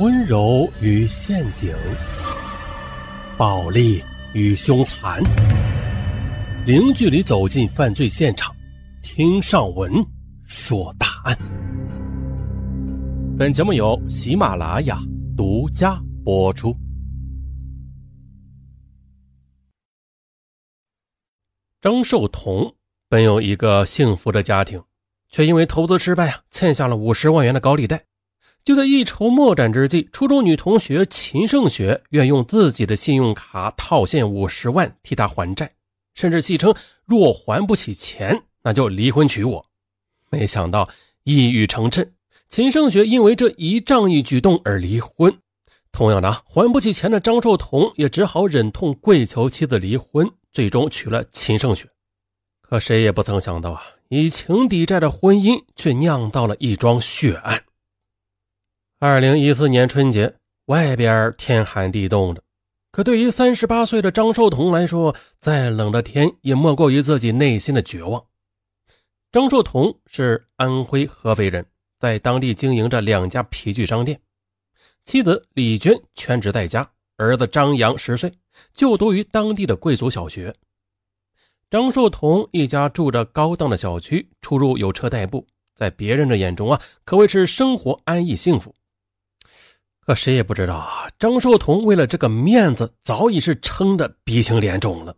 温柔与陷阱，暴力与凶残，零距离走进犯罪现场，听上文说大案。本节目由喜马拉雅独家播出。张寿同本有一个幸福的家庭，却因为投资失败啊，欠下了五十万元的高利贷。就在一筹莫展之际，初中女同学秦胜雪愿用自己的信用卡套现五十万替他还债，甚至戏称若还不起钱，那就离婚娶我。没想到一语成谶，秦胜雪因为这一仗义举动而离婚。同样的，还不起钱的张寿同也只好忍痛跪求妻子离婚，最终娶了秦胜雪。可谁也不曾想到啊，以情抵债的婚姻却酿到了一桩血案。二零一四年春节，外边天寒地冻的，可对于三十八岁的张寿同来说，再冷的天也莫过于自己内心的绝望。张寿同是安徽合肥人，在当地经营着两家皮具商店。妻子李娟全职在家，儿子张扬十岁，就读于当地的贵族小学。张寿同一家住着高档的小区，出入有车代步，在别人的眼中啊，可谓是生活安逸幸福。可谁也不知道啊，张寿同为了这个面子，早已是撑得鼻青脸肿了。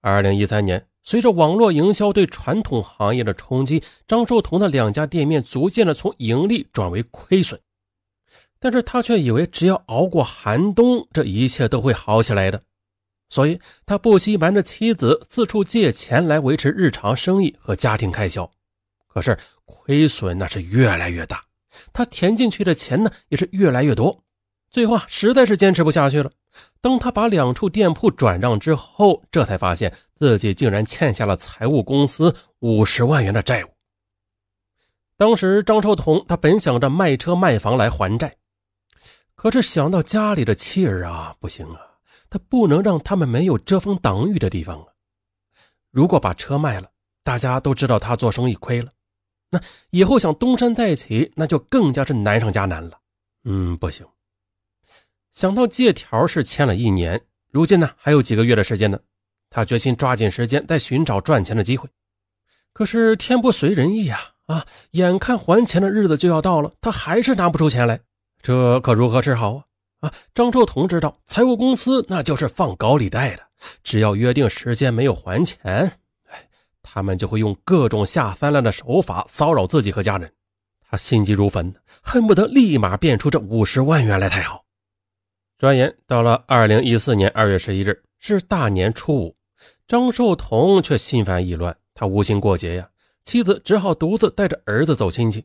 二零一三年，随着网络营销对传统行业的冲击，张寿同的两家店面逐渐的从盈利转为亏损。但是他却以为只要熬过寒冬，这一切都会好起来的，所以他不惜瞒着妻子四处借钱来维持日常生意和家庭开销。可是亏损那是越来越大，他填进去的钱呢也是越来越多，最后啊实在是坚持不下去了。当他把两处店铺转让之后，这才发现自己竟然欠下了财务公司五十万元的债务。当时张寿同他本想着卖车卖房来还债。可是想到家里的妻儿啊，不行啊，他不能让他们没有遮风挡雨的地方啊。如果把车卖了，大家都知道他做生意亏了，以后想东山再起，那就更加是难上加难了。嗯，不行。想到借条是签了一年，如今呢还有几个月的时间呢，他决心抓紧时间再寻找赚钱的机会。可是天不随人意啊啊！眼看还钱的日子就要到了，他还是拿不出钱来。这可如何是好啊？啊，张寿同知道财务公司那就是放高利贷的，只要约定时间没有还钱，他们就会用各种下三滥的手法骚扰自己和家人。他心急如焚，恨不得立马变出这五十万元来才好。转眼到了二零一四年二月十一日，是大年初五，张寿同却心烦意乱，他无心过节呀，妻子只好独自带着儿子走亲戚。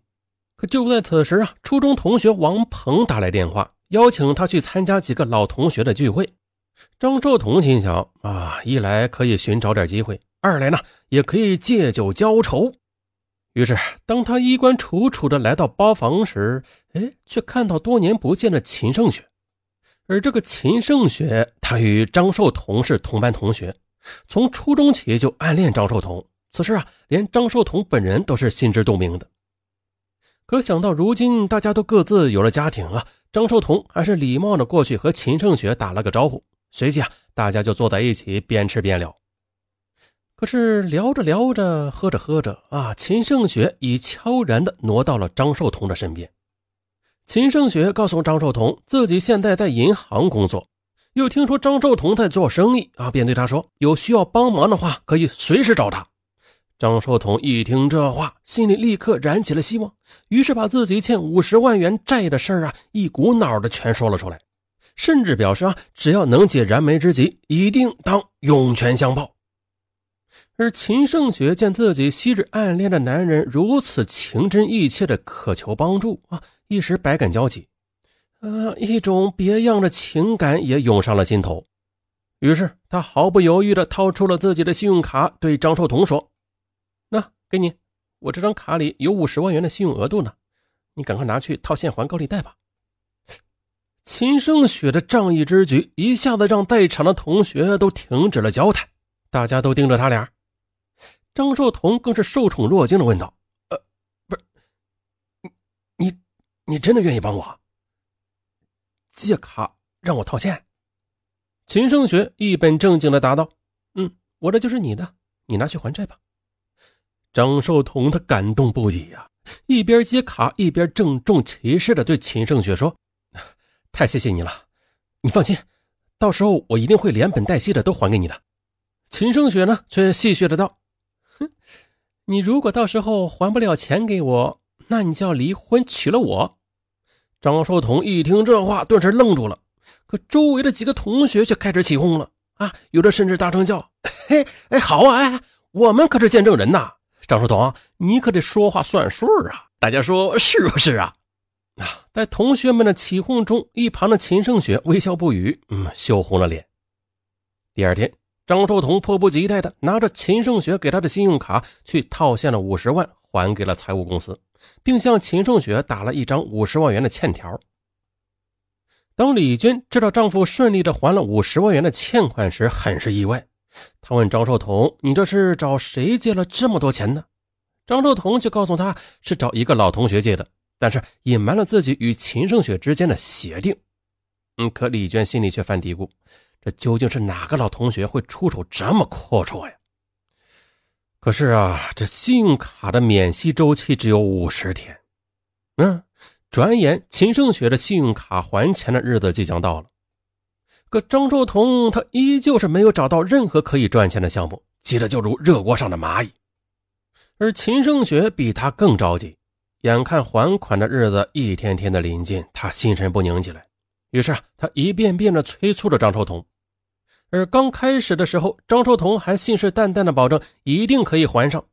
可就在此时啊，初中同学王鹏打来电话，邀请他去参加几个老同学的聚会。张寿同心想啊，一来可以寻找点机会，二来呢也可以借酒浇愁。于是，当他衣冠楚楚的来到包房时，哎，却看到多年不见的秦胜雪。而这个秦胜雪，他与张寿同是同班同学，从初中起就暗恋张寿同。此事啊，连张寿同本人都是心知肚明的。可想到如今大家都各自有了家庭啊，张寿同还是礼貌的过去和秦胜雪打了个招呼，随即啊，大家就坐在一起边吃边聊。可是聊着聊着，喝着喝着啊，秦胜雪已悄然的挪到了张寿同的身边。秦胜雪告诉张寿同，自己现在在银行工作，又听说张寿同在做生意啊，便对他说，有需要帮忙的话，可以随时找他。张寿同一听这话，心里立刻燃起了希望，于是把自己欠五十万元债的事儿啊，一股脑的全说了出来，甚至表示啊，只要能解燃眉之急，一定当涌泉相报。而秦胜雪见自己昔日暗恋的男人如此情真意切的渴求帮助啊，一时百感交集，啊，一种别样的情感也涌上了心头，于是他毫不犹豫的掏出了自己的信用卡，对张寿同说。那给你，我这张卡里有五十万元的信用额度呢，你赶快拿去套现还高利贷吧。秦胜雪的仗义之举一下子让在场的同学都停止了交谈，大家都盯着他俩。张寿同更是受宠若惊的问道：“呃，不是，你你你真的愿意帮我？借卡让我套现。秦胜雪一本正经的答道：“嗯，我这就是你的，你拿去还债吧。”张寿同他感动不已呀，一边接卡一边郑重其事的对秦胜雪说：“太谢谢你了，你放心，到时候我一定会连本带息的都还给你的。”秦胜雪呢，却戏谑的道：“哼，你如果到时候还不了钱给我，那你就要离婚娶了我。”张寿同一听这话，顿时愣住了。可周围的几个同学却开始起哄了啊，有的甚至大声叫：“ 嘿，哎，好啊，哎，我们可是见证人呐！”张书童，你可得说话算数啊！大家说是不是啊？啊，在同学们的起哄中，一旁的秦胜雪微笑不语，嗯，羞红了脸。第二天，张寿同迫不及待的拿着秦胜雪给他的信用卡去套现了五十万，还给了财务公司，并向秦胜雪打了一张五十万元的欠条。当李娟知道丈夫顺利的还了五十万元的欠款时，很是意外。她问张寿同：“你这是找谁借了这么多钱呢？”张寿同却告诉她是找一个老同学借的，但是隐瞒了自己与秦胜雪之间的协定。嗯，可李娟心里却犯嘀咕：这究竟是哪个老同学会出手这么阔绰呀？可是啊，这信用卡的免息周期只有五十天。嗯，转眼秦胜雪的信用卡还钱的日子即将到了。可张寿同他依旧是没有找到任何可以赚钱的项目，急得就如热锅上的蚂蚁。而秦胜雪比他更着急，眼看还款的日子一天天的临近，他心神不宁起来。于是啊，他一遍遍的催促着张寿同。而刚开始的时候，张寿同还信誓旦旦的保证一定可以还上。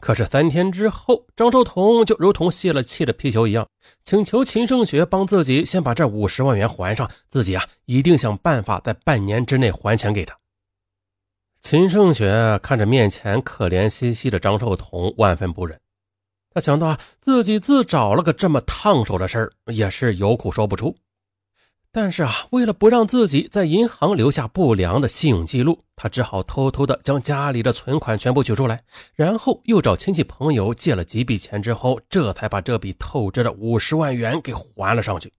可是三天之后，张寿同就如同泄了气的皮球一样，请求秦胜雪帮自己先把这五十万元还上，自己啊一定想办法在半年之内还钱给他。秦胜雪看着面前可怜兮兮的张寿同，万分不忍。他想到啊，自己自找了个这么烫手的事儿，也是有苦说不出。但是啊，为了不让自己在银行留下不良的信用记录，他只好偷偷的将家里的存款全部取出来，然后又找亲戚朋友借了几笔钱，之后这才把这笔透支的五十万元给还了上去。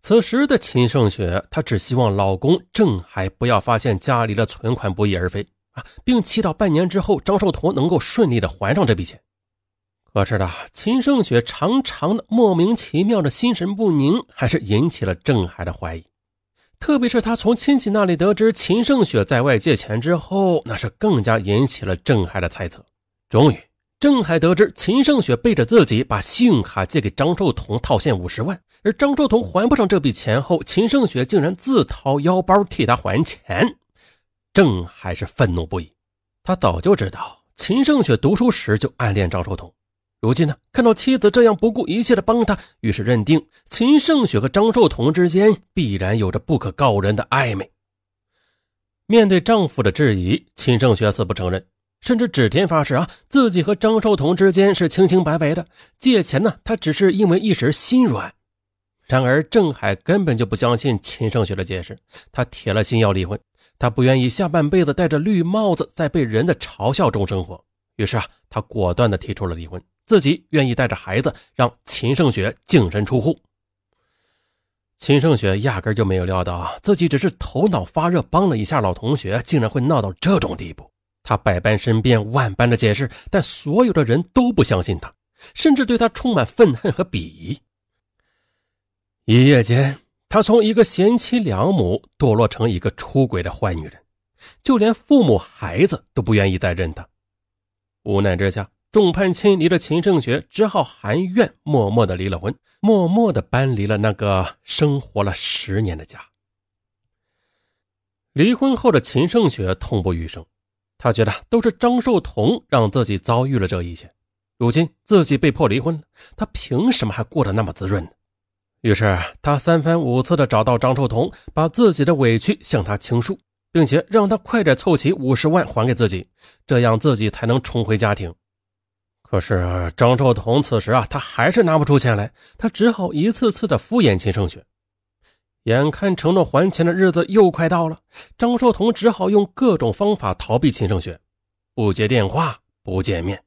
此时的秦胜雪，她只希望老公郑海不要发现家里的存款不翼而飞啊，并祈祷半年之后张寿同能够顺利的还上这笔钱。可是的，秦胜雪常常的莫名其妙的心神不宁，还是引起了郑海的怀疑。特别是他从亲戚那里得知秦胜雪在外借钱之后，那是更加引起了郑海的猜测。终于，郑海得知秦胜雪背着自己把信用卡借给张寿同套现五十万，而张寿同还不上这笔钱后，秦胜雪竟然自掏腰包替他还钱。郑海是愤怒不已。他早就知道秦胜雪读书时就暗恋张寿同。如今呢，看到妻子这样不顾一切的帮他，于是认定秦胜雪和张寿同之间必然有着不可告人的暧昧。面对丈夫的质疑，秦胜雪死不承认，甚至指天发誓啊，自己和张寿同之间是清清白白的，借钱呢，他只是因为一时心软。然而郑海根本就不相信秦胜雪的解释，他铁了心要离婚，他不愿意下半辈子戴着绿帽子，在被人的嘲笑中生活。于是啊，他果断地提出了离婚。自己愿意带着孩子让秦胜雪净身出户。秦胜雪压根就没有料到自己只是头脑发热帮了一下老同学，竟然会闹到这种地步。他百般申辩，万般的解释，但所有的人都不相信他，甚至对他充满愤恨和鄙夷。一夜间，他从一个贤妻良母堕落成一个出轨的坏女人，就连父母孩子都不愿意再认他。无奈之下。众叛亲离的秦胜雪只好含怨，默默的离了婚，默默的搬离了那个生活了十年的家。离婚后的秦胜雪痛不欲生，她觉得都是张寿同让自己遭遇了这一切。如今自己被迫离婚了，她凭什么还过得那么滋润呢？于是她三番五次的找到张寿同，把自己的委屈向他倾诉，并且让他快点凑齐五十万还给自己，这样自己才能重回家庭。可是张寿同此时啊，他还是拿不出钱来，他只好一次次的敷衍秦胜雪。眼看承诺还钱的日子又快到了，张寿同只好用各种方法逃避秦胜雪，不接电话，不见面，